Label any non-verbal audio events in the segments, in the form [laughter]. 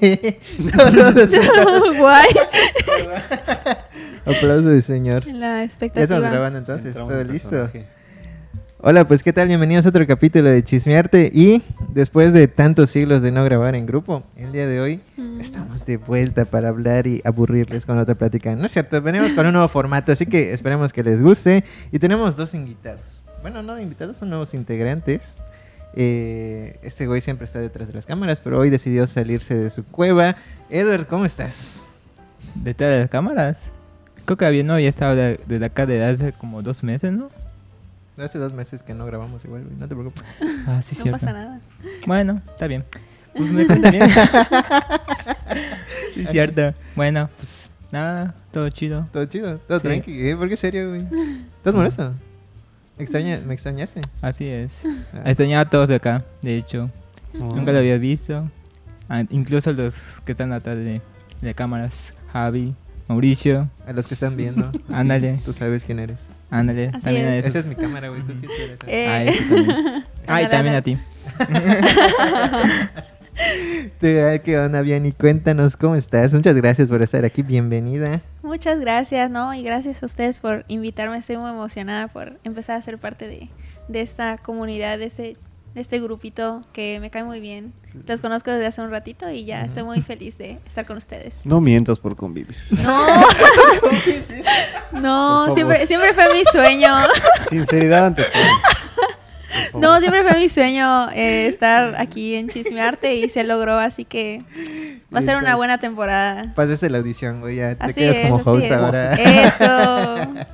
[laughs] [laughs] Guay. [laughs] Aplauso del señor. La Ya expectativa. estamos grabando entonces, Entramos todo en listo. personaje. Hola, pues qué tal, bienvenidos a otro capítulo de Chismearte y después de tantos siglos de no grabar en grupo, el día de hoy Mm. estamos de vuelta para hablar y aburrirles con otra plática. No es cierto, venimos con un nuevo formato, así que esperemos que les guste y tenemos dos invitados. Bueno, no invitados, son nuevos integrantes. Eh, este güey siempre está detrás de las cámaras, pero hoy decidió salirse de su cueva. Edward, ¿cómo estás? Detrás de las cámaras. Creo que había, no había estado de- desde acá desde hace como dos meses, ¿no? Hace dos meses que no grabamos igual, güey, no te preocupes. Ah, sí, [laughs] No cierto. pasa nada. Bueno, está bien. [laughs] Pues me cuenta bien. sí, cierto. Bueno, pues nada, todo chido. Todo chido, todo Sí. tranqui. ¿eh? ¿Por qué serio, güey? ¿Estás molesto? ¿Me, extraña, ¿Me extrañaste? Así es. Ah. [laughs] Extrañaba a todos de acá, de hecho. Oh. Nunca lo había visto. Ah, incluso los que están atrás de, de cámaras. Javi, Mauricio, A los que están viendo. [laughs] Ándale. Tú sabes quién eres. ándale. También a es. esos. Esa es mi cámara, güey. Tú sí eres. Eh, Ah, eso también. Ah, y Ándale, también a ti. [laughs] Te- ay, ¿Qué onda, Vianney? Cuéntanos cómo estás. Muchas gracias por estar aquí. Bienvenida. Muchas gracias, ¿no? Y gracias a ustedes por invitarme. Estoy muy emocionada por empezar a ser parte de, de esta comunidad, de este, de este grupito que me cae muy bien. Los conozco desde hace un ratito y ya estoy muy feliz de estar con ustedes. No mientas por convivir. No, [laughs] no, Por siempre, siempre fue mi sueño. Sinceridad ante todo. No, siempre fue mi sueño eh, estar aquí en Chismearte y se logró, así que va a ser una buena temporada. Pasaste la audición, güey. Ya te Así quedas es, como host es. ahora. Eso.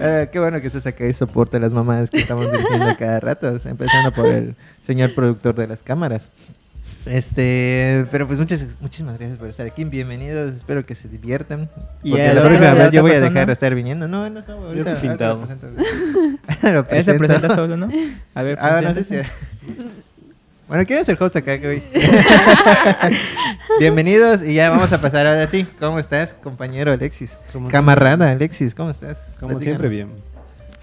Ah, [laughs] qué bueno que estés acá y soporte a las mamás que estamos dirigiendo cada rato. Empezando por el señor productor de las cámaras. Este, pero pues muchas, muchísimas gracias por estar aquí. Bienvenidos, espero que se diviertan. Y Porque a la la próxima vez yo voy a dejar de estar viniendo. No, no, no, ahorita, estoy ahorita pintado. lo presento, güey. Lo Él se presento. presenta solo, ¿no? A ver, Ah, no sé si. Bueno, ¿quién es el host acá, güey? [laughs] Bienvenidos y ya vamos a pasar ahora sí. ¿Cómo estás, compañero Alexis? Camarada Alexis, ¿cómo estás? Como Platícanos. siempre, bien.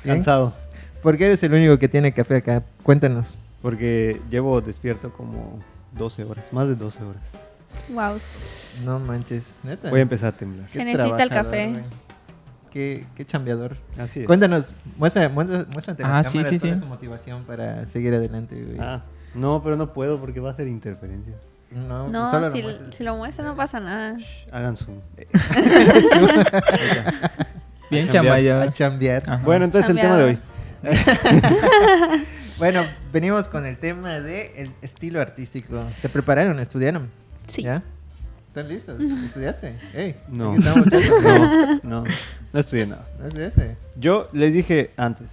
¿Bien? Cansado. ¿Por qué eres el único que tiene café acá? Cuéntanos. Porque llevo despierto como 12 horas. Más de 12 horas. Wow. No manches, neta. Voy a empezar a temblar. Se necesita el café. Qué, qué chambeador. Así es. Cuéntanos, muestra, muestra, muéstrate Ah, las sí, cámaras sí, cuál sí. es tu motivación para seguir adelante, güey. Ah, no, pero no puedo porque va a ser interferencia. No, pues No, solo lo si, muestras. si lo muestro no pasa nada. Shh, hagan zoom. [laughs] Bien A chambeado. A chambear. Ajá. Bueno, entonces el tema de hoy. [laughs] [laughs] Bueno, venimos con el tema de el estilo artístico. ¿Se prepararon? ¿Estudiaron? Sí. ¿Ya? ¿Están listos? ¿Estudiaste? Ey, No. [laughs] No, no, no estudié nada. No estudiaste. Yo les dije antes,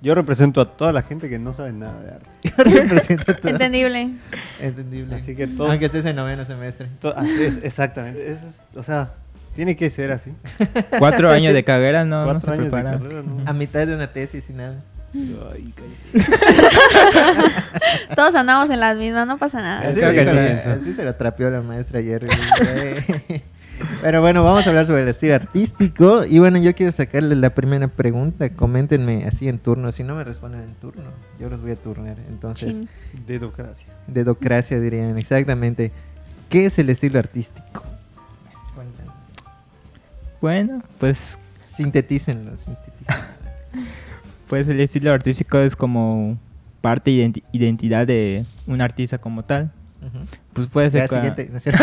yo represento a toda la gente que no sabe nada de arte. [laughs] Yo represento todo. Entendible. Entendible. Así que todo- Aunque estés en noveno semestre. To- así es, exactamente. Eso es- o sea, tiene que ser así. [laughs] Cuatro años de carrera no, no se prepara. carrera, ¿no? A mitad de una tesis y nada. Ay, cállate. [laughs] Todos andamos en las mismas, no pasa nada. Así, creo que dijo sí. la- así se lo trapeó la maestra ayer. Pero bueno, vamos a hablar sobre el estilo artístico. Y bueno, yo quiero sacarle la primera pregunta. Coméntenme así en turno. Si no me responden en turno, yo los voy a turnar. Entonces. Dedocracia. dedocracia dirían exactamente. ¿Qué es el estilo artístico? Cuéntanos. Bueno, pues, Sintetícenlo, sintetícenlo. Pues el estilo artístico es como parte de identi- identidad de un artista como tal. Pues puede ser... Ya, cua- siguiente. ¿no es [laughs] cierto?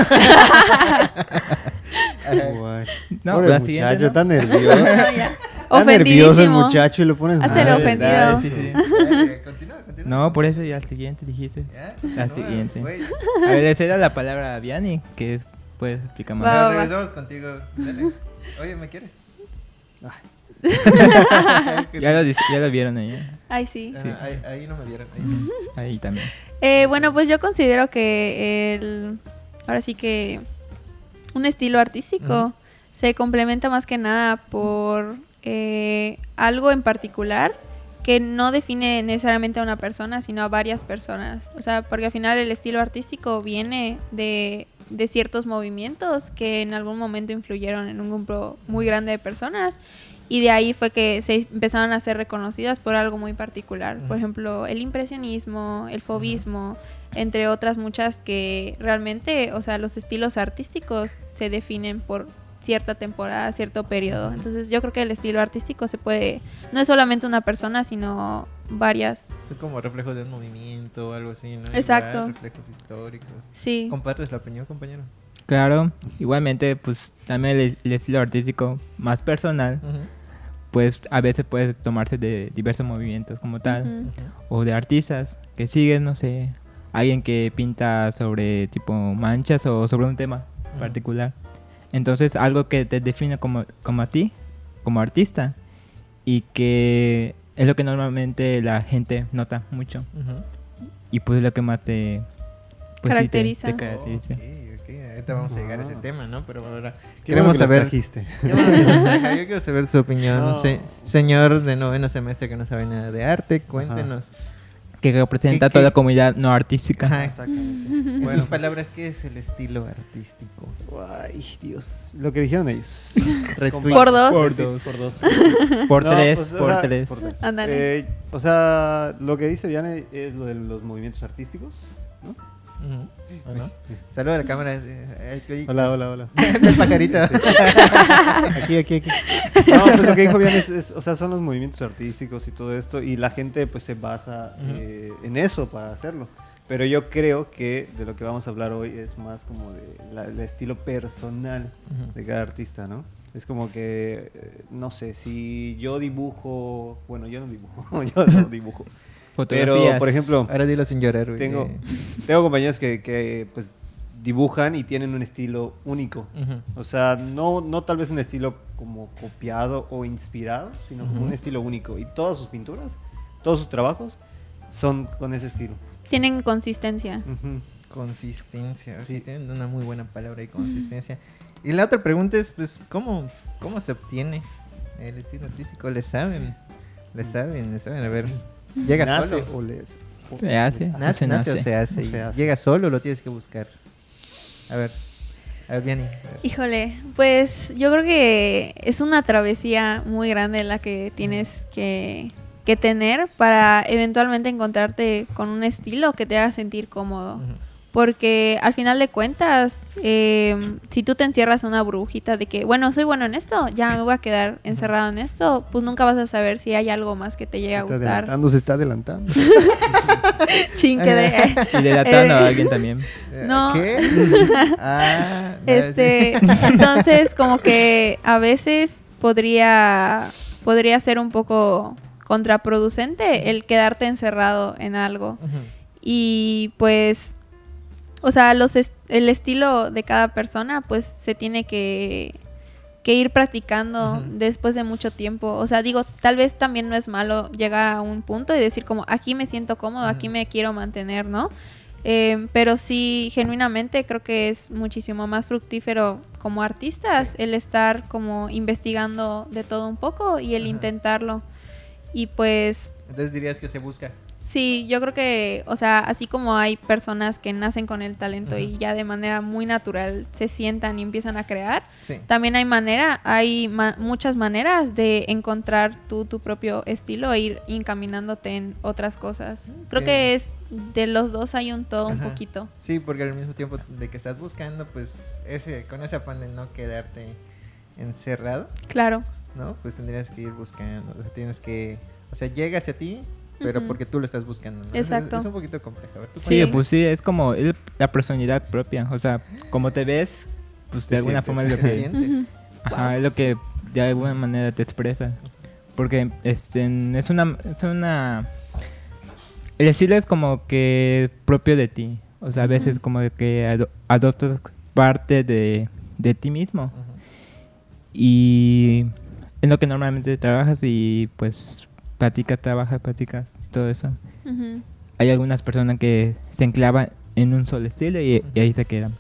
Guay. No, Pobre la muchacho, siguiente, ¿no? está [laughs] nervioso. No, ya. Está nervioso el muchacho y lo pones Hazte el mal. ofendido. dale, sí, sí. [laughs] Dale, Continúa, continúa. No, por eso ya el siguiente dijiste. Ya, La siguiente. A ver, le cedo la palabra a Vianney, que es, puedes explicar más. Va, va, va. regresamos contigo. Dale. Oye, ¿me quieres? [laughs] Ya lo, ya lo vieron ahí. ¿eh? Ay, sí. Ah, Sí. ahí, ahí no me vieron. Ahí sí. Ahí también. Eh, bueno, pues yo considero que el. Ahora sí que. Un estilo artístico se complementa más que nada por eh, algo en particular que no define necesariamente a una persona, sino a varias personas. O sea, porque al final el estilo artístico viene de, de ciertos movimientos que en algún momento influyeron en un grupo muy grande de personas y de ahí fue que se empezaron a ser reconocidas por algo muy particular. Por ejemplo, el impresionismo, el fobismo, entre otras muchas que realmente, o sea, los estilos artísticos se definen por cierta temporada, cierto periodo. Entonces yo creo que el estilo artístico se puede, no es solamente una persona, sino varias. Son como reflejos de un movimiento o algo así, ¿no? Exacto. Igual, reflejos históricos. Sí. ¿Compartes la opinión, compañero? Claro, igualmente, pues también el, el estilo artístico más personal, pues a veces puede tomarse de diversos movimientos como tal, o de artistas que siguen, no sé, alguien que pinta sobre tipo manchas o sobre un tema particular. Entonces, algo que te define como, como a ti, como artista, y que es lo que normalmente la gente nota mucho, y pues es lo que más te, pues, sí, te- Caracteriza. te. Ahorita vamos a llegar a ese tema, ¿no? Pero ahora queremos que saber. Yo quiero saber su opinión. No. se- señor de noveno semestre que no sabe nada de arte, cuéntenos. Que representa ¿Qué- a toda la comunidad no artística. Ajá, Exactamente. En Bueno. sus palabras, ¿qué es el estilo artístico? Ay, Dios. Lo que dijeron ellos. [laughs] Por dos. Por Sí, dos. Por dos. [laughs] Por No, tres, pues, o por sea, tres. por tres. Ándale. Eh, o sea, lo que dice Viane es lo de los movimientos artísticos, ¿no? [laughs] Saluda a la cámara. Hola, hola, hola. [laughs] El pajarito. [laughs] Aquí, aquí, aquí. No, pues lo que dijo Viane es, es- o sea, son los movimientos artísticos y todo esto, y la gente pues se basa eh, en eso para hacerlo. Pero yo creo que de lo que vamos a hablar hoy es más como de la- el estilo personal de cada artista, ¿no? Es como que, eh, no sé, si yo dibujo, bueno, yo no dibujo, yo no dibujo. Pero, por ejemplo, Ahora dilo sin llorar, güey. tengo, [laughs] tengo compañeros que, que, pues dibujan y tienen un estilo único. Ujú. O sea, no, no tal vez un estilo como copiado o inspirado, sino como Ujú. un estilo único. Y todas sus pinturas, todos sus trabajos son con ese estilo. Tienen consistencia. Ujú. Consistencia. Sí, tienen una muy buena palabra ahí, consistencia. Y la otra pregunta es, pues, ¿cómo, cómo se obtiene el estilo artístico? ¿Le saben? ¿Le saben? ¿Le saben? A ver, ¿llega ¿Nace solo? o les- o- Se hace. ¿Nace, se nace o nace. se hace? ¿Y Se hace. ¿Llega solo o lo tienes que buscar? A ver, a ver, Vianney. a ver. Híjole, pues yo creo que es una travesía muy grande la que tienes que, que tener para eventualmente encontrarte con un estilo que te haga sentir cómodo. Ujú. Porque al final de cuentas, eh, si tú te encierras en una burbujita de que, bueno, soy bueno en esto, ya me voy a quedar encerrado en esto, pues nunca vas a saber si hay algo más que te llegue a está gustar. adelantando, se está adelantando. [laughs] Chinque de... Y delatando Eh, a alguien también. Eh, No. ¿Qué? [laughs] ah, Este, [laughs] entonces como que a veces podría podría ser un poco contraproducente el quedarte encerrado en algo Ujú. y pues o sea, los es- el estilo de cada persona pues se tiene que que ir practicando después de mucho tiempo. O sea, digo, tal vez también no es malo llegar a un punto y decir como aquí me siento cómodo, aquí me quiero mantener, ¿no? Eh, pero sí, genuinamente creo que es muchísimo más fructífero como artistas el estar como investigando de todo un poco y el Ajá. intentarlo. Y pues Entonces dirías que se busca. Sí, yo creo que, o sea, así como hay personas que nacen con el talento y ya de manera muy natural se sientan y empiezan a crear, Sí. también hay manera, hay ma- muchas maneras de encontrar tú tu propio estilo e ir encaminándote en otras cosas. Creo Sí. que es de los dos hay un todo un poquito. Sí, porque al mismo tiempo de que estás buscando, pues ese con ese afán de no quedarte encerrado, Claro. ¿no? Pues tendrías que ir buscando, o sea, tienes que, o sea, llega hacia ti, pero porque tú lo estás buscando, ¿no? Es- Exacto. Es, un poquito complejo. A ver, tú Sí, pues sí, es como el- la personalidad propia. O sea, como te ves, pues de alguna sientes, forma es lo ¿qué que... sientes? Ajá, es lo que de alguna manera te expresa. Porque este, es una... Es una el estilo es como que propio de ti. O sea, a veces como que ado- adoptas parte de, de ti mismo. Y en lo que normalmente trabajas y pues platicas, trabajas, platicas, todo eso. Hay algunas personas que se enclavan en un solo estilo y, y ahí se quedan.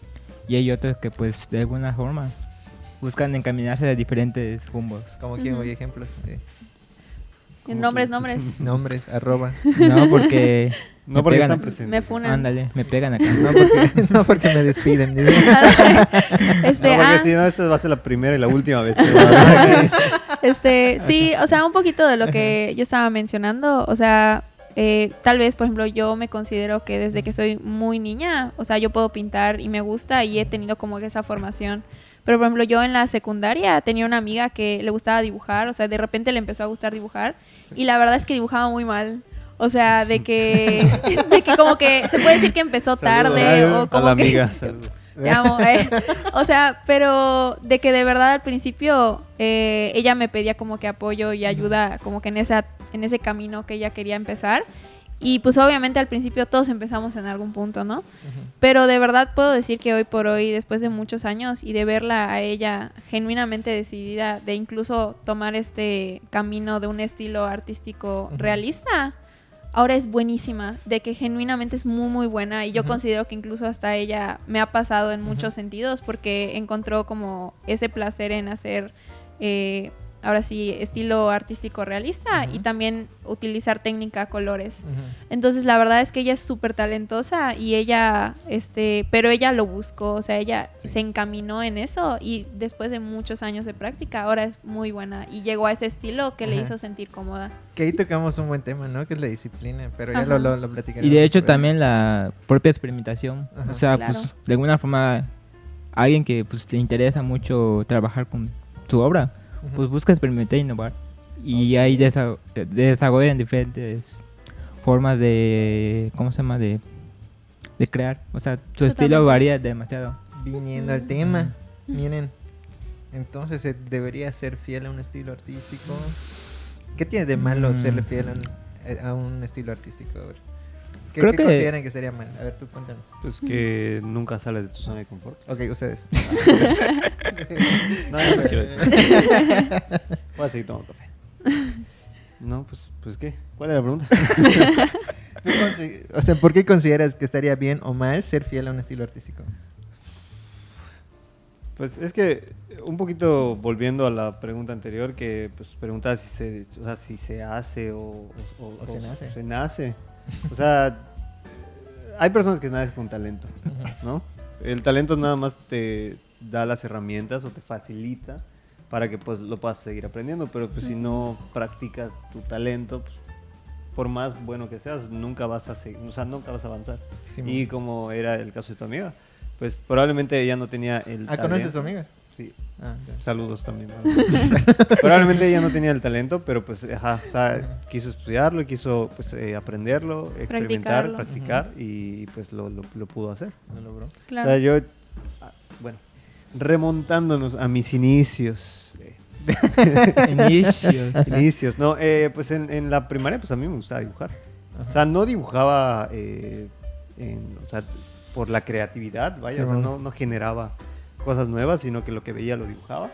Y hay otros que pues de alguna forma buscan encaminarse a diferentes rumbos. Como quien Ujú. oye ejemplos, eh, Nombres, que- nombres. [laughs] nombres, arroba. No, porque... [laughs] No me porque pegan- están presentes. Me funan. Ándale, me pegan acá. No porque, [laughs] no porque me despiden. dice. este, no, porque ah, si no, esta va a ser la primera y la última vez que va a haber. Este, sí, o sea, un poquito de lo que yo estaba mencionando, o sea, eh, tal vez, por ejemplo, yo me considero que desde que soy muy niña, o sea, yo puedo pintar y me gusta y he tenido como esa formación. Pero, por ejemplo, yo en la secundaria tenía una amiga que le gustaba dibujar, o sea, de repente le empezó a gustar dibujar y la verdad es que dibujaba muy mal. O sea, de que, [laughs] de que como que se puede decir que empezó tarde Saludos o a como la que... amiga. [laughs] Te amo, eh. O sea, pero de que de verdad al principio eh, ella me pedía como que apoyo y ayuda como que en, esa, en ese camino que ella quería empezar. Y pues obviamente al principio todos empezamos en algún punto, ¿no? Pero de verdad puedo decir que hoy por hoy, después de muchos años y de verla a ella genuinamente decidida de incluso tomar este camino de un estilo artístico realista, ahora es buenísima, de que genuinamente es muy muy buena. Y yo considero que incluso hasta ella me ha pasado en muchos sentidos porque encontró como ese placer en hacer, eh, ahora sí, estilo artístico realista y también utilizar técnica colores. Entonces la verdad es que ella es súper talentosa y ella, este, pero ella lo buscó, o sea, ella Sí. se encaminó en eso y después de muchos años de práctica ahora es muy buena y llegó a ese estilo que le hizo sentir cómoda. Que ahí tocamos un buen tema, ¿no? Que es la disciplina, pero ya lo, lo, lo platicaremos. Y de hecho después. también la propia experimentación. Ajá. O sea, Claro. pues de alguna forma alguien que pues le interesa mucho trabajar con su obra, Pues busca experimentar e innovar. Y ahí desa- desarrollan diferentes formas de, ¿cómo se llama? De, de crear. O sea, su estilo Totalmente. varía demasiado. Viniendo al tema, miren, entonces se debería ser fiel a un estilo artístico. ¿Qué tiene de malo Mm. serle fiel a un, eh, a un estilo artístico? A ver. ¿Qué, Creo qué que- consideran que sería mal? A ver, tú cuéntanos. Pues que nunca sales de tu zona de confort. Ok, ustedes. [laughs] No, yo no quiero decir. [laughs] Voy a seguir tomando café. No, pues, pues ¿qué? ¿Cuál es la pregunta? [laughs] O sea, ¿por qué consideras que estaría bien o mal ser fiel a un estilo artístico? Pues es que un poquito volviendo a la pregunta anterior que pues preguntaba si se, o sea, si se hace o, o- o- O se nace. se nace. O sea, hay personas que nacen con talento, ¿no? El talento nada más te da las herramientas o te facilita para que pues lo puedas seguir aprendiendo, pero pues si no practicas tu talento, pues, por más bueno que seas, nunca vas a seguir, o sea, nunca vas a avanzar. Sí, y como era el caso de tu amiga, pues probablemente ella no tenía el Ah, ¿conoces a talento. su amiga? Sí, Ah, saludos también. [laughs] probablemente ella no tenía el talento, pero pues, ajá, o sea, quiso estudiarlo, quiso pues eh, aprenderlo, experimentar, practicar y pues lo, lo- lo pudo hacer. Lo logró. Claro. O sea, yo, bueno, remontándonos a mis inicios. [laughs] Inicios. inicios, no, eh, pues en, en la primaria pues a mí me gustaba dibujar. O sea, no dibujaba eh, en- o sea, por la creatividad, vaya, Sí, o sea, no, no generaba cosas nuevas, sino que lo que veía lo dibujaba.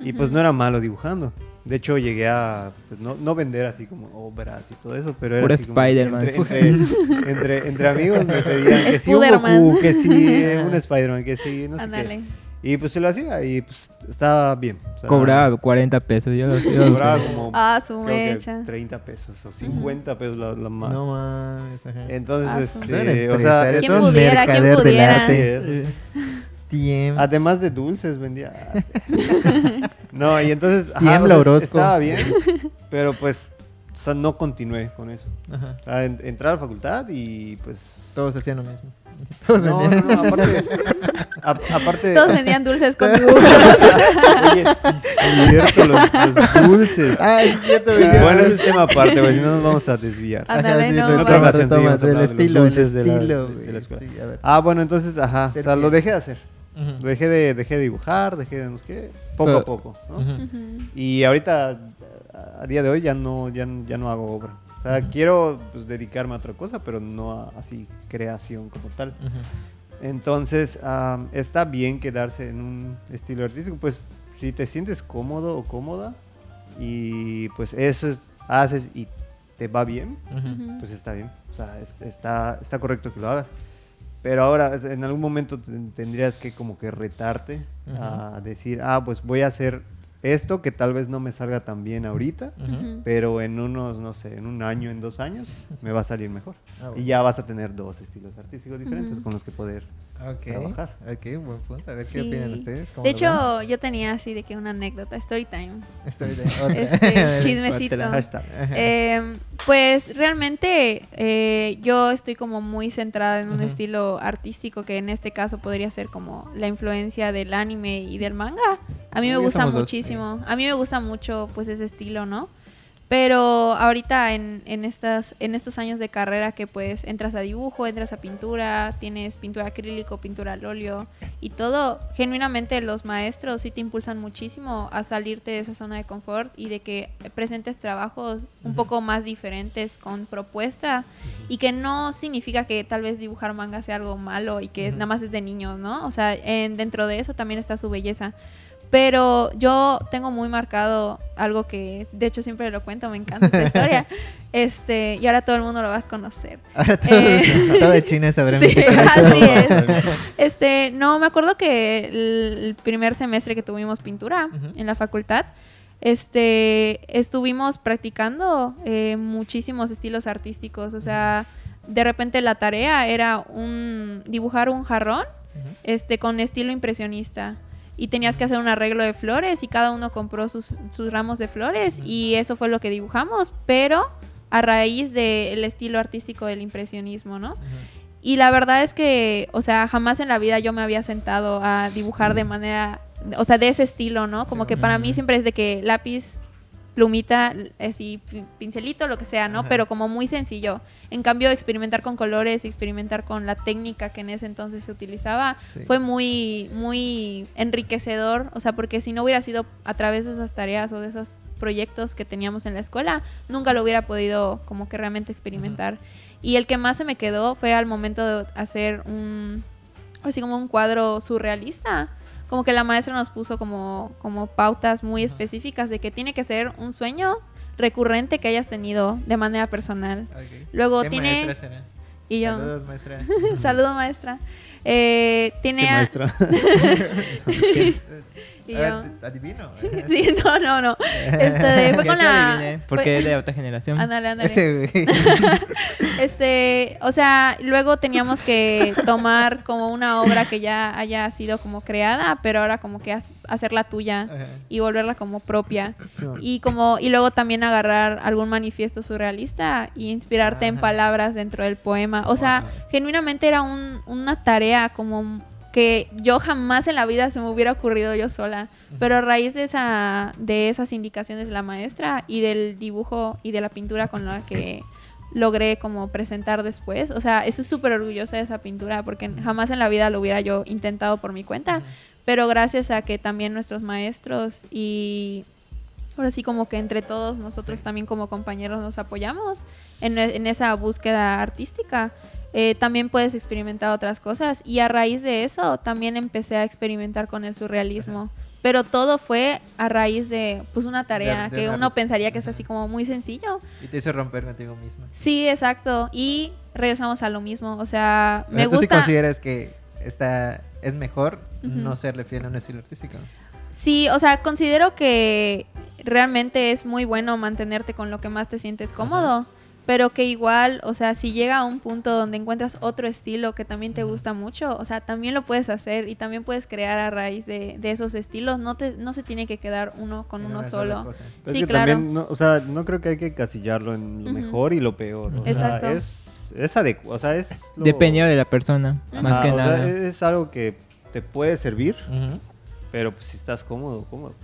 Y pues no era malo dibujando. De hecho, llegué a pues, no, no vender así como obras y todo eso, pero era Puro así como Spider-Man. Entre, entre, entre- entre amigos me pedían que sí un Spider-Man. Goku, que sí [laughs] un Spider-Man, que sí, no sé Ándale. qué. Y pues se lo hacía y pues estaba bien. o sea, Cobraba 40 pesos. Yo, lo- cobraba sé. como Ah, su creo que mecha. 30 pesos o 50 pesos la, la más. No ajá. Entonces, Ah, este, o sea, ¿Quién pudiera? ¿Quién pudiera? Sí, Tiem- además de dulces vendía. [laughs] no, y entonces ajá, Tiembla o sea, estaba bien, pero pues o sea, no continué con eso. Ajá. O sea, en- entrar a la facultad y pues Todos hacían lo mismo. [laughs] Todos no, vendían. no, no, aparte a- aparte Todos vendían dulces con dibujos. Oye, sí, cierto, los, los dulces. Ah, es cierto. Bueno, ese es tema aparte, güey, si no nos vamos a desviar. Ah, Ándale, sí, no, En otra bueno. ocasión seguimos del hablando de los estilo, el dulces de la- estilo, escuela. sí, a ver. Ah, bueno, entonces, ajá, o sea, lo dejé de hacer. Dejé de, dejé de dibujar, dejé de no sé qué, poco Pero- a poco, ¿no? Y ahorita, a día de hoy, ya no, ya, no- ya no hago obra. O sea, Ujú. quiero pues, dedicarme a otra cosa, pero no a así creación como tal. Entonces, am, está bien quedarse en un estilo artístico, pues si te sientes cómodo o cómoda y pues eso es- haces y te va bien, pues está bien. O sea, es- está, está correcto que lo hagas. Pero ahora, en algún momento ten- tendrías que como que retarte a decir, ah, pues voy a hacer esto que tal vez no me salga tan bien ahorita, pero en unos, no sé, en un año, en dos años, me va a salir mejor. Ah, bueno. Y ya vas a tener dos estilos artísticos diferentes con los que poder. Ok, Trabajar. ok, buen punto. A ver qué opinan ustedes. ¿Cómo De hecho, yo tenía así de que una anécdota, story time. de [laughs] otra. Este, [laughs] chismecito. Eh, pues realmente eh, yo estoy como muy centrada en un estilo artístico que en este caso podría ser como la influencia del anime y del manga. A mí me gusta dos, muchísimo. A mí me gusta mucho pues ese estilo, ¿no? Pero ahorita en, en, estas, en estos años de carrera que pues entras a dibujo, entras a pintura, tienes pintura acrílico, pintura al óleo y todo, genuinamente los maestros sí te impulsan muchísimo a salirte de esa zona de confort y de que presentes trabajos un poco más diferentes con propuesta y que no significa que tal vez dibujar manga sea algo malo y que nada más es de niños, ¿no? O sea, en, dentro de eso también está su belleza. Pero yo tengo muy marcado algo que, de hecho, siempre lo cuento, me encanta esta historia. [laughs] Este, y ahora todo el mundo lo va a conocer. Ahora todo, Eh, todo de China sabrá mi [laughs] Sí, así es. [laughs] Este, no, me acuerdo que el, primer semestre que tuvimos pintura en la facultad, este, estuvimos practicando eh, muchísimos estilos artísticos. O sea, de repente la tarea era un dibujar un jarrón este, con estilo impresionista. Y tenías que hacer un arreglo de flores y cada uno compró sus, sus ramos de flores y eso fue lo que dibujamos, pero a raíz del estilo artístico del impresionismo, ¿no? Y la verdad es que, o sea, jamás en la vida yo me había sentado a dibujar de manera, o sea, de ese estilo, ¿no? Como Sí. que para mí siempre es de que lápiz, plumita, así, pi- pincelito, lo que sea, ¿no? Ajá. Pero como muy sencillo. En cambio, experimentar con colores, experimentar con la técnica que en ese entonces se utilizaba, Sí. fue muy, muy enriquecedor. O sea, porque si no hubiera sido a través de esas tareas o de esos proyectos que teníamos en la escuela, nunca lo hubiera podido como que realmente experimentar. Y el que más se me quedó fue al momento de hacer un, así como un cuadro surrealista. Como que la maestra nos puso como, como pautas muy específicas de que tiene que ser un sueño recurrente que hayas tenido de manera personal. Luego ¿Qué tiene... maestra será? Y yo... Saludos, maestra. [laughs] Saludo maestra. Eh, tiene... ¿Qué a- maestra? [laughs] [laughs] y A yo- ver, adivino. [laughs] Sí, no, no, no. Este, [laughs] fue con la... adiviné, Porque fue- es de otra generación. Ándale, ándale. Ese, güey. [laughs] Este, o sea, luego teníamos que tomar como una obra que ya haya sido como creada, pero ahora como que hacerla tuya Ajá. y volverla como propia. Y como y luego también agarrar algún manifiesto surrealista y inspirarte en palabras dentro del poema. O sea, Wow. genuinamente era un- una tarea como que yo jamás en la vida se me hubiera ocurrido yo sola. Pero a raíz de esa de esas indicaciones de la maestra y del dibujo y de la pintura con la que logré como presentar después. O sea, estoy súper orgullosa de esa pintura porque jamás en la vida lo hubiera yo intentado por mi cuenta. Pero gracias a que también nuestros maestros y ahora sí como que entre todos nosotros también como compañeros nos apoyamos en, en esa búsqueda artística. Eh, también puedes experimentar otras cosas y a raíz de eso también empecé a experimentar con el surrealismo. Pero todo fue a raíz de pues una tarea de que una uno pensaría que es así como muy sencillo. Y te hizo romper contigo misma. Sí, exacto. Y regresamos a lo mismo. O sea, me sea, ¿Tú sí gusta. consideras que esta es mejor no serle fiel a un estilo artístico? Sí, o sea, considero que realmente es muy bueno mantenerte con lo que más te sientes cómodo, pero que igual, o sea, si llega a un punto donde encuentras otro estilo que también te gusta mucho, o sea, también lo puedes hacer y también puedes crear a raíz de, de esos estilos. No te, no se tiene que quedar uno con uno solo. Sí, es que claro. también, no, o sea, no creo que hay que casillarlo en lo mejor y lo peor. O Exacto. sea, es, es adecuado, o sea, es... lo- Dependiendo de la persona, Ajá, más que o sea, nada. es algo que te puede servir, pero pues si estás cómodo, cómodo.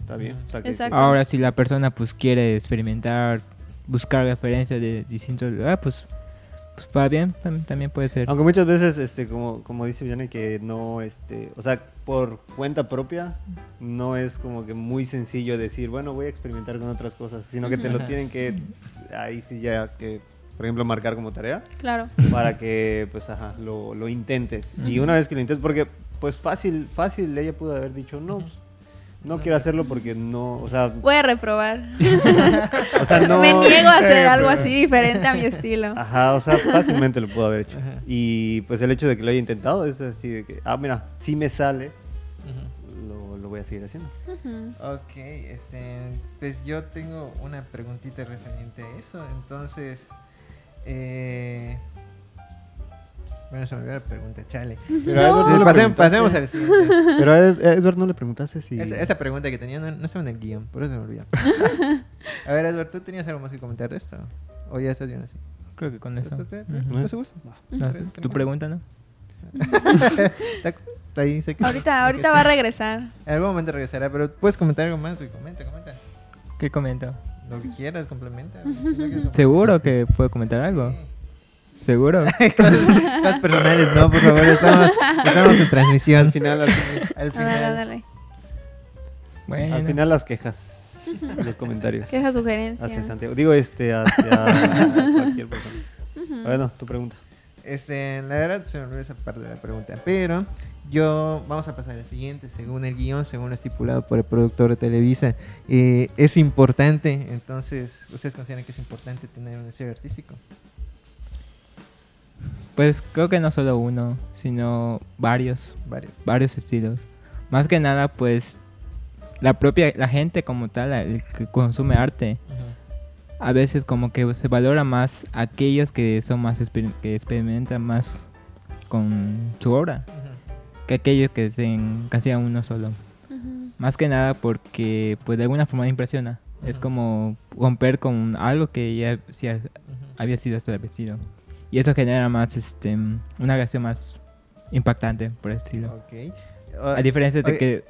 Está bien. Exacto. Ahora, si la persona pues quiere experimentar, buscar referencias de distintos lugares, pues, pues para bien tam- también puede ser. Aunque muchas veces, este, como, como dice Vianney, que no, este, o sea, por cuenta propia, no es como que muy sencillo decir, bueno, voy a experimentar con otras cosas, sino que te lo tienen que, ahí sí ya que, por ejemplo, marcar como tarea, Claro. para que, pues, ajá, lo, lo intentes. Y una vez que lo intentes, porque, pues, fácil, fácil, ella pudo haber dicho, no, pues, no quiero hacerlo porque no, o sea, Voy a reprobar. [laughs] o sea, no... Me niego a hacer algo así diferente a mi estilo. Ajá, o sea, fácilmente lo pudo haber hecho. Ajá. Y pues el hecho de que lo haya intentado es así de que, ah, mira, si me sale, lo, lo voy a seguir haciendo. Ok, este, pues yo tengo una preguntita referente a eso. Entonces, eh, bueno, se me olvidó la pregunta, chale. [laughs] Pero a Edward no le Pasemos, al siguiente. Pero a Ed- a Edward no le preguntaste si... Esa, esa pregunta que tenía no, no estaba en el guion, por eso se me olvidó. [laughs] a ver, Edward, ¿tú tenías algo más que comentar de esto? ¿O ya estás bien así? Creo que con eso. ¿Estás, estás- Ujú. estás seguro? No, tu pregunta, ¿no? [laughs] Está- está ahí, sé que- Ahorita, sé ahorita que va a regresar. En algún momento regresará, pero puedes comentar algo más, güey. Comenta, comenta. ¿Qué comento? Lo que quieras, complementa. güey. ¿Seguro que puedo comentar algo? ¿Seguro? [laughs] cosas, personales, no, por favor, estamos, estamos en transmisión. Al final, al, final- Al Ah, Dale, final. dale. Bueno. al final las quejas, los comentarios. Queja sugerencia. Hacia Santiago. Digo, este, hacia cualquier persona. Ujú. Bueno, tu pregunta. Este, la verdad se me olvidó esa parte de la pregunta, pero yo vamos a pasar al siguiente, según el guion, según lo estipulado por el productor de Televisa, eh, es importante, entonces, ¿ustedes consideran que es importante tener un estilo artístico? Pues creo que no solo uno, sino varios, Varios. varios estilos. Más que nada, pues la propia, la gente como tal, el que consume arte, a veces como que se valora más aquellos que son más exper- que experimentan más con su obra que aquellos que se encasillan uno solo. Más que nada porque pues de alguna forma impresiona. Es como romper con algo que ya, ya había sido establecido. Y eso genera más este una reacción más impactante, por decirlo. Ok. A diferencia de que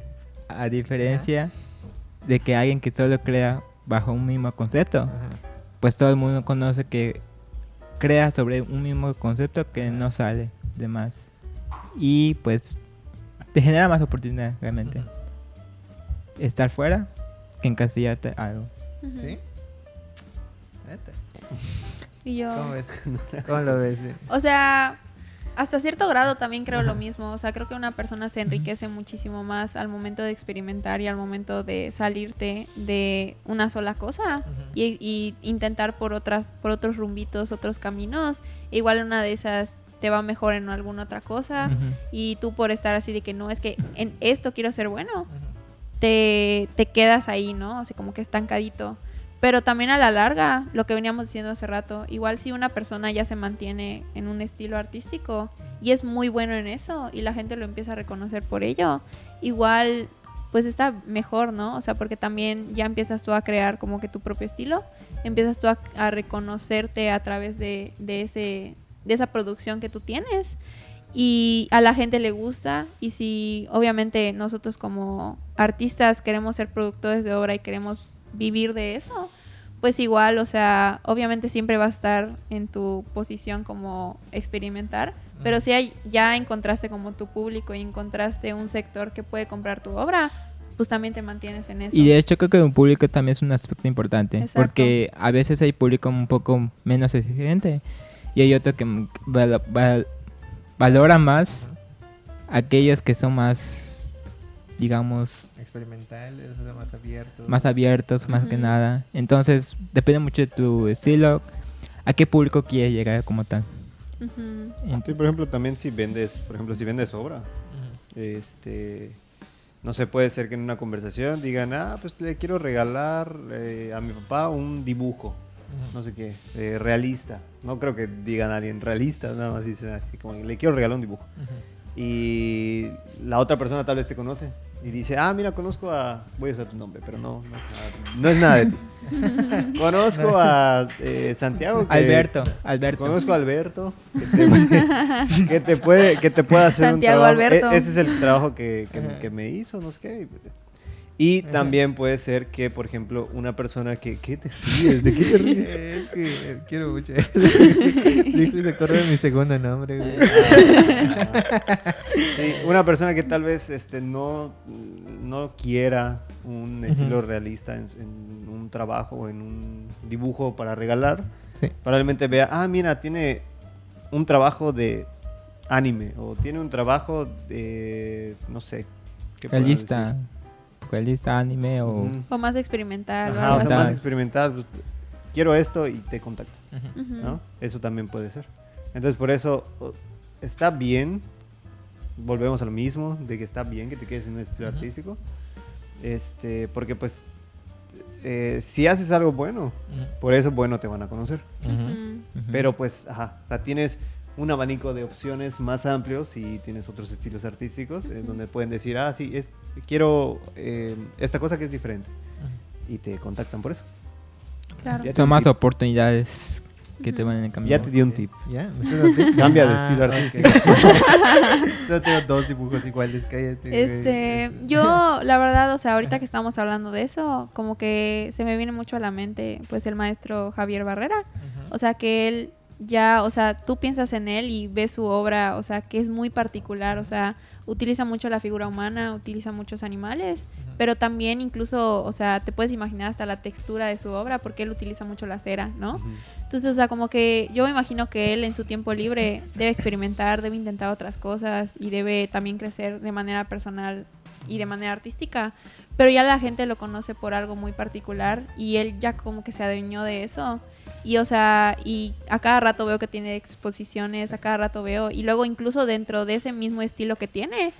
a diferencia de que alguien que solo crea bajo un mismo concepto, Ajá. pues todo el mundo conoce que crea sobre un mismo concepto que no sale de más. Y pues te genera más oportunidad realmente. Estar fuera que encasillarte algo. ¿Sí? Y yo... ¿Cómo ves? [laughs] ¿Cómo lo ves? O sea, hasta cierto grado también creo lo mismo. O sea, creo que una persona se enriquece muchísimo más al momento de experimentar y al momento de salirte de una sola cosa y, y intentar por otras, por otros rumbitos, otros caminos. Igual una de esas te va mejor en alguna otra cosa. Y tú por estar así de que no, es que en esto quiero ser bueno, te, te quedas ahí, ¿no? O sea, como que estancadito. Pero también a la larga, lo que veníamos diciendo hace rato, igual si una persona ya se mantiene en un estilo artístico y es muy bueno en eso y la gente lo empieza a reconocer por ello, igual pues está mejor, ¿no? O sea, porque también ya empiezas tú a crear como que tu propio estilo, empiezas tú a, a reconocerte a través de, de, ese, de esa producción que tú tienes y a la gente le gusta y si obviamente nosotros como artistas queremos ser productores de obra y queremos vivir de eso, pues igual, o sea, obviamente siempre va a estar en tu posición como experimentar, pero si hay- ya encontraste como tu público y encontraste un sector que puede comprar tu obra, pues también te mantienes en eso. Y de hecho creo que un público también es un aspecto importante. Exacto. Porque a veces hay público un poco menos exigente y hay otro que mm, val- val- valora más aquellos que son más, digamos, Experimental, es más abierto. más abiertos, más que nada. Entonces depende mucho de tu estilo, a qué público quieres llegar como tal. Ujú. En- Sí, por ejemplo, también si vendes, por ejemplo, si vendes obra, este, no sé, puede ser que en una conversación digan, ah, pues le quiero regalar eh, a mi papá un dibujo, no sé qué, eh, realista. No creo que digan a alguien realista, nada más dicen así como, le quiero regalar un dibujo. Y la otra persona tal vez te conoce y dice, ah, mira, conozco a, voy a usar tu nombre, pero no, no, es nada- no es nada de ti. [laughs] conozco a eh, Santiago. que- Alberto, Alberto. Conozco a Alberto que te, [laughs] que te puede que te puede hacer Santiago un trabajo. Alberto. E- ese es el trabajo que, que- que me hizo, no sé qué. Y Ajá. también puede ser que, por ejemplo, una persona que ¿qué te ríes? ¿De qué te [laughs] ríes? Es que eh, quiero mucho. [laughs] Sí, se corre mi segundo nombre, güey. Sí, una persona que tal vez este no no quiera un estilo realista en, en un trabajo o en un dibujo para regalar, Sí. probablemente vea, ah, mira, tiene un trabajo de anime o tiene un trabajo de no sé, ¿qué realista, realista anime o. O más experimental. Ajá, o sea, más experimental. pues, quiero esto y te contacto. Eso también puede ser. Entonces, por eso está bien. Volvemos a lo mismo, de que está bien que te quedes en un estilo artístico. Este, porque pues eh, si haces algo bueno, por eso bueno te van a conocer. Pero pues, ajá, o sea, tienes un abanico de opciones más amplios y tienes otros estilos artísticos en donde pueden decir, ah, sí, es, quiero eh, esta cosa que es diferente. Y te contactan por eso. Claro. Ya Son más di- oportunidades que te van en el camino. Ya te di un tip. ¿Ya? ¿Me estás dando tip? [laughs] Cambia de Ah, estilo artístico. [laughs] Solo tengo dos dibujos iguales, cállate. güey. Este, yo, [laughs] la verdad, o sea, ahorita que estamos hablando de eso, como que se me viene mucho a la mente, pues, el maestro Javier Barrera. O sea, que él ya, o sea, tú piensas en él y ves su obra, o sea, que es muy particular, o sea, utiliza mucho la figura humana, utiliza muchos animales, pero también incluso, o sea, te puedes imaginar hasta la textura de su obra porque él utiliza mucho la cera, ¿no? Ujú. Entonces, o sea, como que yo me imagino que él en su tiempo libre debe experimentar, debe intentar otras cosas y debe también crecer de manera personal y de manera artística. Pero ya la gente lo conoce por algo muy particular y él ya como que se adueñó de eso. Y o sea, y a cada rato veo que tiene exposiciones, a cada rato veo, y luego incluso dentro de ese mismo estilo que tiene,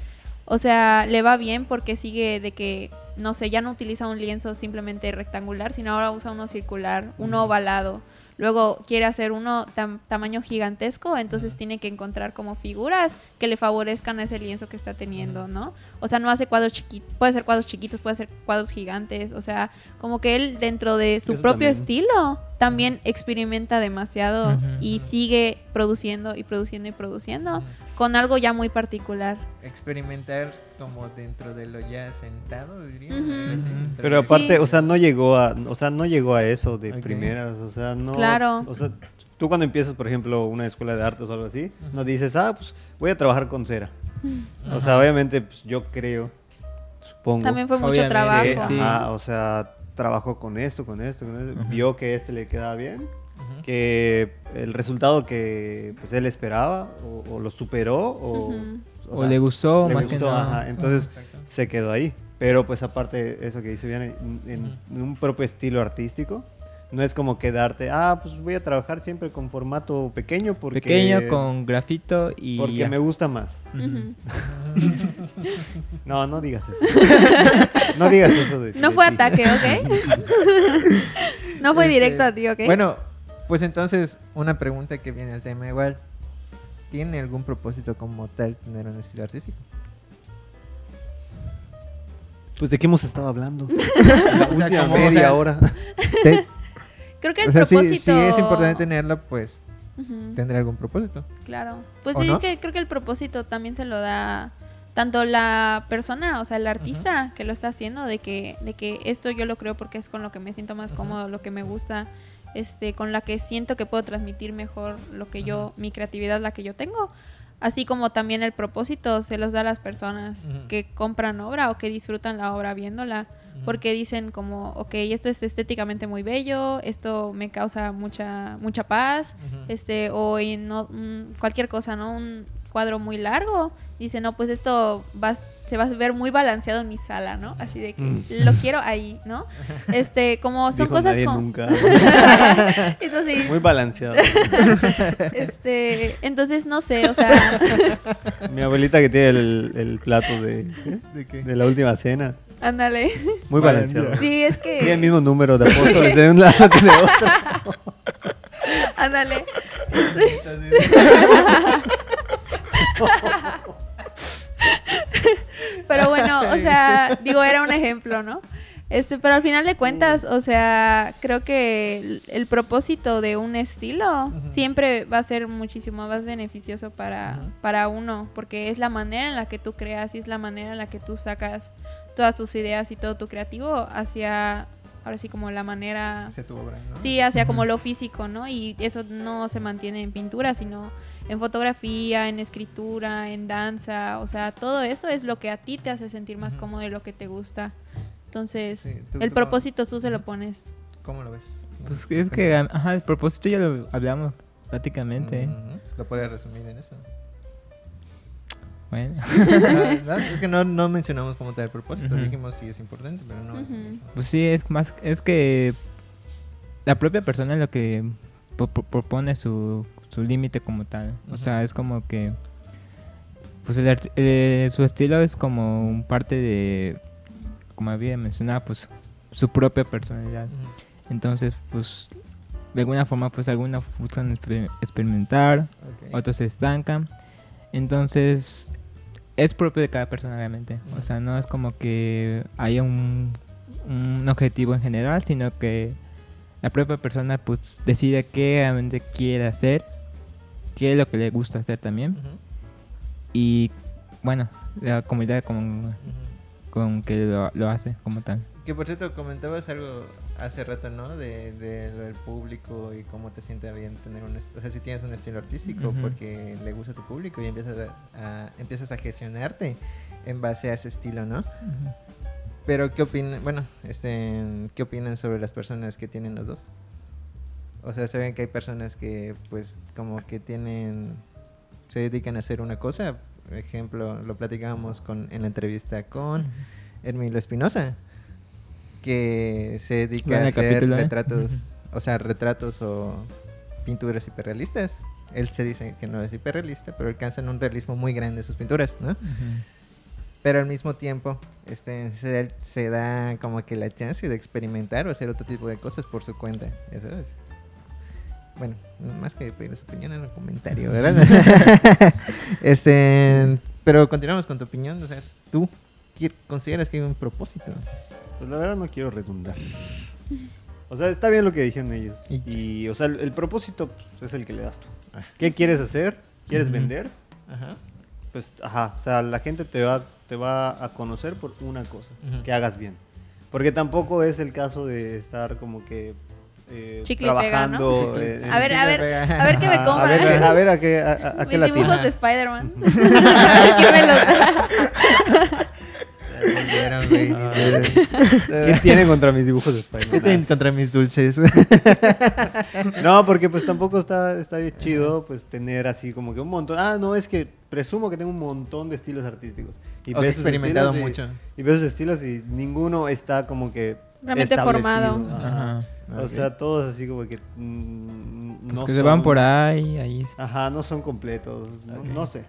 o sea, le va bien porque sigue de que, no sé, ya no utiliza un lienzo simplemente rectangular, sino ahora usa uno circular, uno ovalado. Luego quiere hacer uno tam- tamaño gigantesco, entonces tiene que encontrar como figuras que le favorezcan a ese lienzo que está teniendo, ¿no? O sea, no hace cuadros chiquitos, puede ser cuadros chiquitos, puede ser cuadros gigantes, o sea, como que él dentro de su Eso propio también. estilo también experimenta demasiado y sigue produciendo y produciendo y produciendo con algo ya muy particular. Experimentar como dentro de lo ya sentado, diría. Pero aparte, Sí. o sea, no llegó a, o sea, no llegó a eso de primeras, o sea, no. Claro. O sea, tú cuando empiezas, por ejemplo, una escuela de artes o algo así, no dices, ah, pues voy a trabajar con cera. O sea, obviamente, pues yo creo, supongo. También fue mucho Obviamente, trabajo. sí. ajá, o sea, trabajó con esto, con esto, con esto, Ujú. vio que este le quedaba bien, Ujú. que el resultado que pues, él esperaba o, o lo superó o, Ujú. O le gustó, le más que gustó, nada. ajá, entonces se quedó ahí. Pero pues aparte eso que dice bien, en, en- en un propio estilo artístico, no es como quedarte, ah, pues voy a trabajar siempre con formato pequeño porque, Pequeño con grafito y porque ya. me gusta más. No, no digas eso. [laughs] no digas eso de No fue ataque, ¿ok? no fue Este, directo a ti, ¿ok? Bueno, pues entonces, una pregunta que viene al tema igual. ¿Tiene algún propósito como tal tener un estilo artístico? Pues de qué hemos estado hablando. [laughs] La Última media o sea, hora. Te- Creo que el o sea, si- propósito... si, es importante tenerlo, pues Ujú. tendrá algún propósito. Claro. Pues ¿O sí, no? que creo que el propósito también se lo da tanto la persona, o sea, el artista que lo está haciendo, de que, de que esto yo lo creo porque es con lo que me siento más Ujú. cómodo, lo que me gusta, este, con la que siento que puedo transmitir mejor lo que yo, mi creatividad, la que yo tengo. Así como también el propósito se los da a las personas Ujú. que compran obra o que disfrutan la obra viéndola porque dicen como, ok, esto es estéticamente muy bello, esto me causa mucha mucha paz, este o en no- mm, cualquier cosa, ¿no? Un cuadro muy largo, dice, no, pues esto va, se va a ver muy balanceado en mi sala, ¿no? Así de que Mm. lo quiero ahí, ¿no? [laughs] Este, como son Dijo cosas nadie como... nunca. [laughs] Entonces, sí, Muy balanceado. este, entonces no sé, o sea, [laughs] Mi abuelita que tiene el, el plato de. ¿De qué? de la última cena. Ándale. Muy Balanceado. Sí, es Tiene el que, mismo número de apóstoles de un lado que de otro. [laughs] ándale. Pero bueno, o sea, digo, era un ejemplo, ¿no? Este, pero al final de cuentas, o sea, creo que el, el propósito de un estilo siempre va a ser muchísimo más beneficioso para, para uno, porque es la manera en la que tú creas y es la manera en la que tú sacas todas tus ideas y todo tu creativo hacia, ahora sí, como la manera Hacia tu obra, ¿no? Sí, hacia como lo físico, ¿no? Y eso no se mantiene en pintura, sino en fotografía, en escritura, en danza, o sea, todo eso es lo que a ti te hace sentir más cómodo y lo que te gusta. Entonces, Sí, tú- el tú- propósito tú se lo pones. ¿Cómo lo ves? Pues es que, ajá, el propósito ya lo hablamos prácticamente. Ujú. Lo puedes resumir en eso. Bueno. [laughs] ¿no? Es que no, no mencionamos como tal el propósito. Dijimos sí es importante, pero no. Eso. Pues sí, es más, es que la propia persona es lo que pro- pro- propone su, su límite como tal. O sea, es como que, pues el eh, su estilo es como un parte de, como había mencionado, pues su propia personalidad. Entonces, pues de alguna forma, pues algunos buscan exper- experimentar, otros se estancan. Entonces, es propio de cada persona realmente. O sea, no es como que haya un, un objetivo en general, sino que la propia persona pues decide qué realmente quiere hacer, qué es lo que le gusta hacer también. Y bueno, la comunidad con, con que lo, lo hace como tal. Que por cierto, comentabas algo hace rato, ¿no? De, de lo del público y cómo te siente bien tener un... O sea, si tienes un estilo artístico porque le gusta a tu público y empiezas a, a- empiezas a gestionarte en base a ese estilo, ¿no? Pero, ¿qué opinan? Bueno, este, ¿qué opinan sobre las personas que tienen los dos? O sea, saben que hay personas que, pues, como que tienen... Se dedican a hacer una cosa. Por ejemplo, lo platicábamos con, en la entrevista con... Hermilo Espinosa, que se dedica Vean a hacer capítulo, ¿eh? retratos, [laughs] o sea, retratos o pinturas hiperrealistas. Él se dice que no es hiperrealista, pero alcanzan un realismo muy grande sus pinturas, ¿no? Ujú. Pero al mismo tiempo, este, se, da- se da como que la chance de experimentar o hacer otro tipo de cosas por su cuenta, ya sabes. Bueno, más que pedir su opinión en el comentario, ¿verdad? [laughs] este, pero continuamos con tu opinión, o sea, tú consideras que hay un propósito. Pues la verdad no quiero redundar. O sea, está bien lo que dijeron ellos. Y- o sea, el, el propósito pues, es el que le das tú. Ah. ¿Qué quieres hacer? ¿Quieres Ujú. vender? Ajá. Pues, ajá, o sea, la gente te va, te va a conocer por una cosa, Ujú. que hagas bien. Porque tampoco es el caso de estar como que eh, Chicle y pega, ¿no? trabajando. eh, en- A ver, a ver, Pega. a ver qué me compra. A ver, a ver a qué, a, a- qué Mis la dibujos de Spider-Man. [laughs] [laughs] a ver [laughs] güey. Ah, ¿Qué tiene contra mis dibujos de Spider-Man? ¿Qué tienen contra mis dulces? [laughs] No, porque pues tampoco está, está bien chido pues tener así como que un montón. Ah, no, es que presumo que tengo un montón de estilos artísticos. Y O que he ves sus experimentado estilos mucho. Y, y ves sus estilos y ninguno está como que Realmente formado. Ajá. Ajá. O sea, todos así como que mm, Pues no que se van por ahí, ahí. Ajá, no son completos. No sé.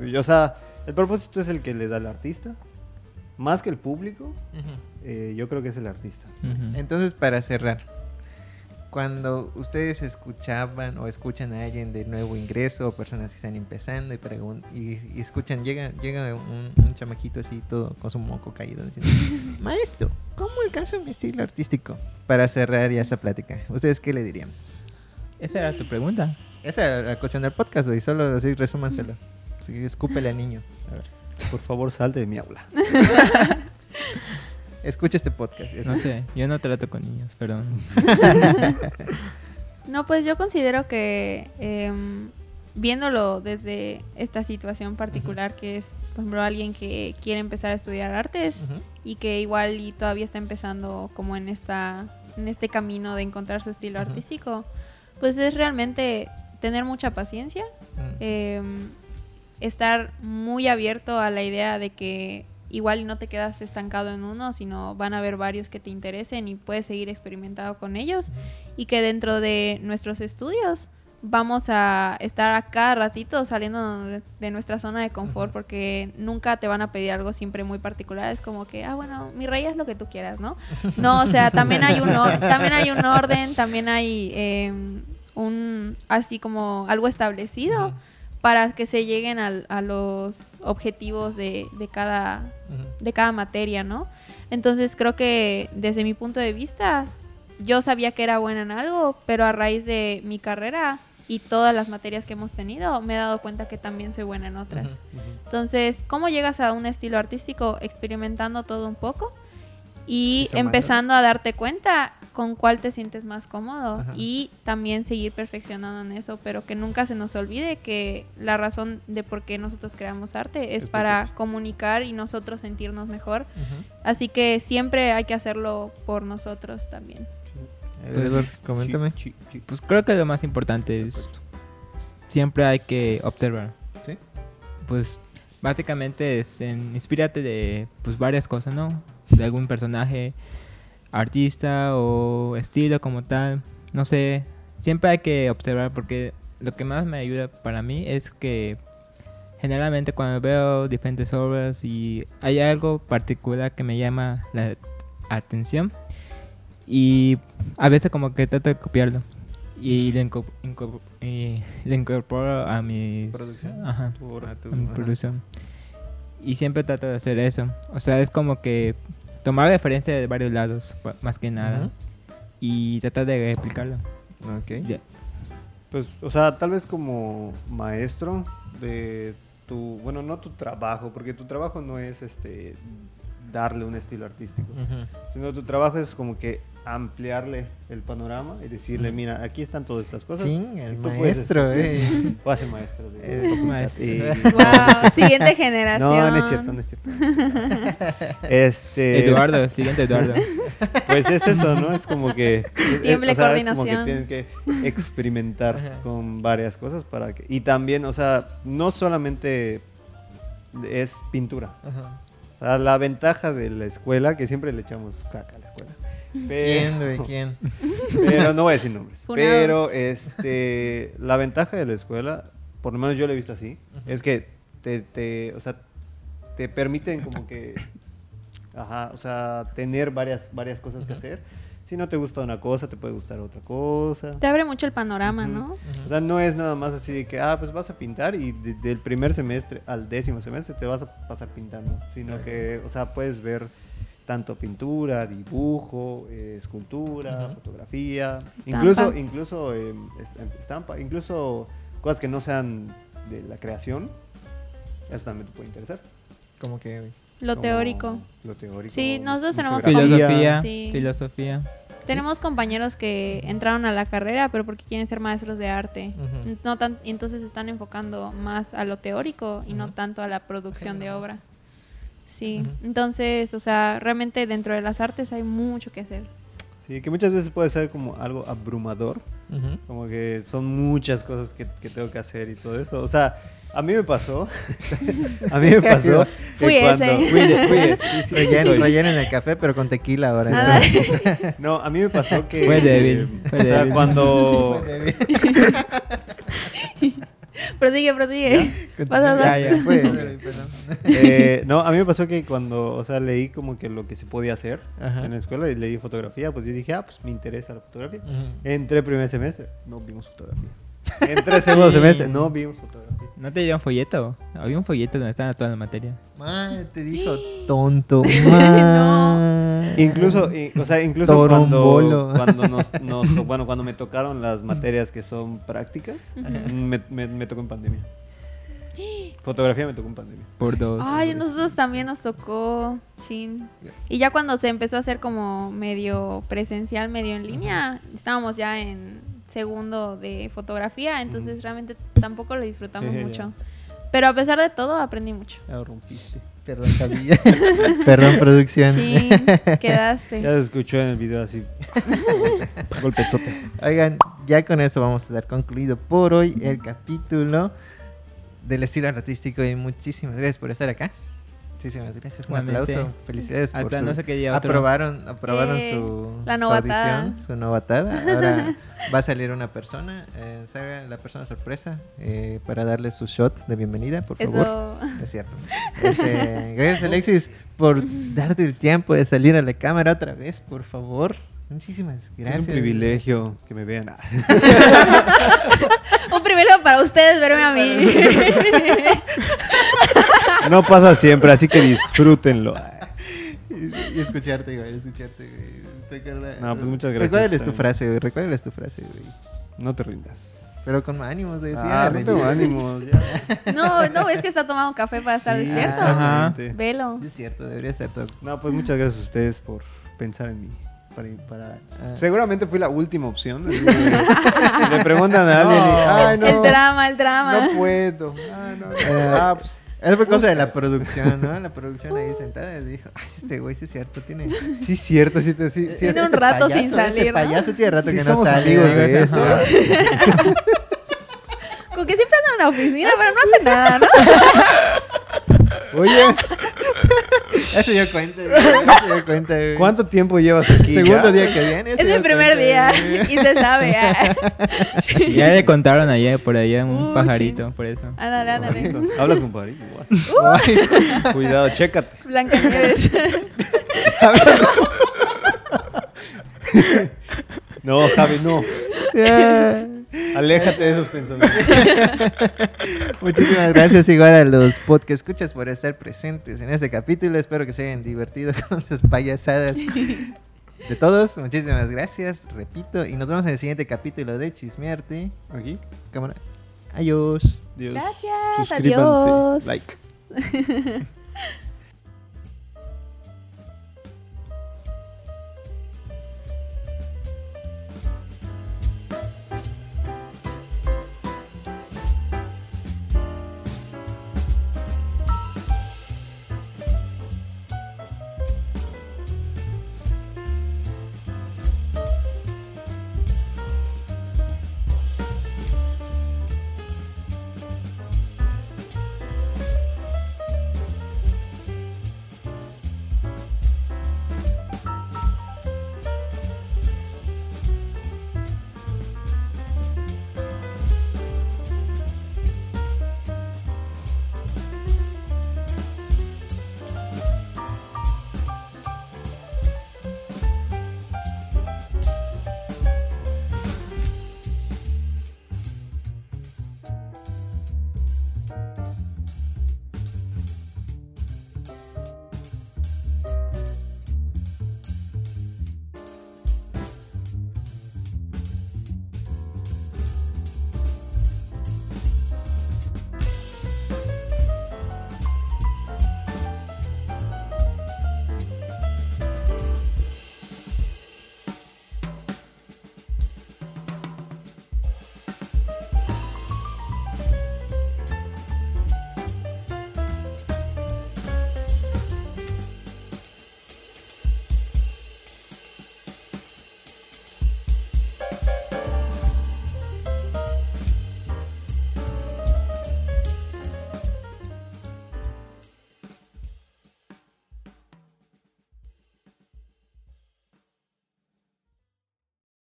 Y, O sea, el propósito es el que le da el artista. Más que el público, eh, yo creo que es el artista. Entonces, para cerrar, cuando ustedes escuchaban o escuchan a alguien de nuevo ingreso o personas que están empezando y, pregun- y, y escuchan, llega, llega un, un chamaquito así todo con su moco caído diciendo, [laughs] maestro, ¿cómo alcanzo mi estilo artístico? Para cerrar ya esa plática, ¿ustedes qué le dirían? Esa era tu pregunta. Esa era la cuestión del podcast, y solo así resúmanselo. Así que escúpele al niño. Por favor, salte de mi aula. [laughs] escucha este podcast. No sé, yo no trato con niños, perdón. [laughs] No, pues yo considero que em, viéndolo desde esta situación particular que es, por ejemplo, alguien que quiere empezar a estudiar artes y que igual y todavía está empezando como en esta en este camino de encontrar su estilo artístico, pues es realmente tener mucha paciencia, Mm. Estar muy abierto a la idea de que igual no te quedas estancado en uno, sino van a haber varios que te interesen y puedes seguir experimentando con ellos y que dentro de nuestros estudios vamos a estar a cada ratito saliendo de, nuestra zona de confort porque nunca te van a pedir algo siempre muy particular. Es como que, ah, bueno, mi rey es lo que tú quieras, ¿no? No, o sea, también hay un, or- también hay un orden, también hay em, un, así como algo establecido. Para que se lleguen a los objetivos de, de cada de cada materia, ¿no? Entonces creo que desde mi punto de vista, yo sabía que era buena en algo, pero a raíz de mi carrera y todas las materias que hemos tenido, me he dado cuenta que también soy buena en otras. Entonces, ¿cómo llegas a un estilo artístico? Experimentando todo un poco y empezando a darte cuenta con cuál te sientes más cómodo Ajá. y también seguir perfeccionando en eso, pero que nunca se nos olvide que la razón de por qué nosotros creamos arte es para pues- comunicar y nosotros sentirnos mejor. Así que siempre hay que hacerlo por nosotros también. Pues, Edward, coméntame. Pues creo que lo más importante es siempre hay que observar. ¿Sí? Pues básicamente es en- inspírate de pues varias cosas, ¿no? De algún personaje, artista o estilo como tal. No sé, siempre hay que observar porque lo que más me ayuda para mí es que generalmente cuando veo diferentes obras y hay algo particular que me llama la atención y a veces como que trato de copiarlo y lo, inco- inco- y lo incorporo a mis ¿Producción? Ajá, Tu obra, tu- a mi ajá. producción. Y siempre trato de hacer eso. O sea, es como que tomar referencia de varios lados, más que nada. Y tratar de explicarlo. Ok. Ya. Pues, o sea, tal vez como maestro de tu, bueno, no tu trabajo, porque tu trabajo no es este darle un estilo artístico, sino tu trabajo es como que ampliarle el panorama y decirle, mira, aquí están todas estas cosas. Y el tú puedes, maestro, este, eh. O hace maestro de [laughs] Eh, maestro. Sí. Wow, siguiente generación. [laughs] No, no es cierto, no es cierto. [laughs] Este, Eduardo, el siguiente Eduardo. Pues es eso, ¿no? Es como que. es- Tiemble o sea, Es como que tienen que experimentar Ajá. con varias cosas para que. Y también, o sea, no solamente es pintura. Ajá. O sea, la ventaja de la escuela, que siempre le echamos caca escuela. ¿Quién, Pero, güey? ¿Quién? [laughs] pero no voy a decir nombres. Funados. Pero este, la ventaja de la escuela, por lo menos yo lo he visto así, es que te, te, o sea, te permiten como que, ajá, o sea, tener varias, varias cosas que hacer. Si no te gusta una cosa, te puede gustar otra cosa. Te abre mucho el panorama, Ujú. ¿no? O sea, no es nada más así de que, ah, pues vas a pintar y de- del primer semestre al décimo semestre te vas a pasar pintando. Sino que, o sea, puedes ver tanto pintura, dibujo, eh, escultura, Ujú. fotografía, Estampa. incluso, incluso eh, est- estampa, incluso cosas que no sean de la creación. Eso también te puede interesar. Como que. Lo Como teórico. Lo teórico. Sí, nosotros tenemos. Filosofía, Sí. filosofía. Tenemos compañeros que entraron a la carrera, pero porque quieren ser maestros de arte. Ujú. No tan, y entonces se están enfocando más a lo teórico y no Ujú. tanto a la producción de obra. Sí, Ujú. entonces, o sea, realmente dentro de las artes hay mucho que hacer. Sí, que muchas veces puede ser como algo abrumador. Ujú. Como que son muchas cosas que, que tengo que hacer y todo eso. O sea, a mí me pasó. [laughs] a mí me pasó. Fui cuando- ese. [laughs] Fui, de- fui de- sí, sí, Relleno, en el café, pero con tequila ahora. Ah, ¿sí? [laughs] No, a mí me pasó que. Fue débil, fue o sea, débil. cuando. [laughs] prosigue, prosigue. Vas a Ya, ya, fue. [laughs] eh, no, a mí me pasó que cuando, o sea, leí como que lo que se podía hacer Ajá. en la escuela y leí fotografía, pues yo dije, ah, pues me interesa la fotografía. Ujú. Entré primer semestre, no vimos fotografía. Entré segundo Sí. semestre, no vimos fotografía. ¿No te dieron folleto? Había un folleto donde estaban todas las materias. Man, te dijo tonto. [laughs] man. Incluso, i- o sea, incluso Torombolo. cuando, cuando nos, [laughs] nos- bueno, cuando me tocaron las materias que son prácticas, me, me- me tocó en pandemia. [gasps] Fotografía me tocó en pandemia. Por dos. Ay, a nosotros también nos tocó, chin. Y ya cuando se empezó a hacer como medio presencial, medio en línea, estábamos ya en segundo de fotografía, entonces realmente tampoco lo disfrutamos ya. mucho. Pero a pesar de todo, aprendí mucho. Ya rompiste. Perdón, Camilla. [laughs] Perdón, producción. Sí, Ya quedaste. se escuchó en el video así. [laughs] Golpezote. Oigan, ya con eso vamos a dar concluido por hoy el capítulo del estilo artístico y muchísimas gracias por estar acá. Muchísimas gracias. Un aplauso. Felicidades por su... no sé qué día otro. Aprobaron, aprobaron Eh, su, la su novatada. audición, su novatada. Ahora [laughs] va a salir una persona, eh, salga la persona sorpresa eh, para darle su shot de bienvenida, por favor. Eso. Es cierto. Este, gracias [laughs] Alexis por darte el tiempo de salir a la cámara otra vez, por favor. Muchísimas gracias. Es un privilegio que me vean. [laughs] Un privilegio para ustedes verme a mí. [laughs] No pasa siempre, así que disfrútenlo. Y, y escucharte, güey, escucharte, güey. Recuerda- No, pues muchas gracias, Recuérdales tu también. frase, güey. Recuérdales tu frase, güey. No te rindas. Pero con ánimos, güey. sí, Ah, no tengo ánimos. Ya. No, no ves que está tomando café para estar Sí, despierto. Ajá. Velo. Es cierto, debería estar todo. No, pues muchas gracias a ustedes por pensar en mí. Para, para- Ah. Seguramente fui la última opción. [laughs] Le preguntan a alguien y, No. ay, no, El drama, el drama. no puedo. Ah, no. Eh, Ah, pues, Eso fue cosa de la producción, ¿no? La producción ahí [laughs] sentada y dijo, ay, este güey sí es cierto, tiene... [laughs] sí, cierto, sí, te- sí, sí, Tiene un este rato sin payaso, salir, Este ¿no? payaso tiene rato Sí que no sale. de eso. Ajá. Con que siempre anda en la oficina, pero no hace nada, ¿no? Oye, Ya se dio cuenta, güey. [laughs] Ya se dio cuenta, güey. ¿Cuánto tiempo llevas aquí? Segundo ya? día que viene. Es mi primer día güey. y se sabe. ah. Ya le contaron allá por allá un Uh, pajarito, por eso. Ándale, ándale. Hablas con pajarito. Ay, Cuidado, chécate. Blanca Nieves. [laughs] No, Javi, no. [laughs] ya. Aléjate de esos pensamientos. [laughs] Muchísimas gracias igual a los podcast escuchas por estar presentes en este capítulo. Espero que se hayan divertido [laughs] con sus payasadas de todos. Muchísimas gracias, repito, y nos vemos en el siguiente capítulo de Chismearte. Aquí. Cámara. Adiós. Dios. Gracias, Suscríbanse. adiós. Like. [laughs]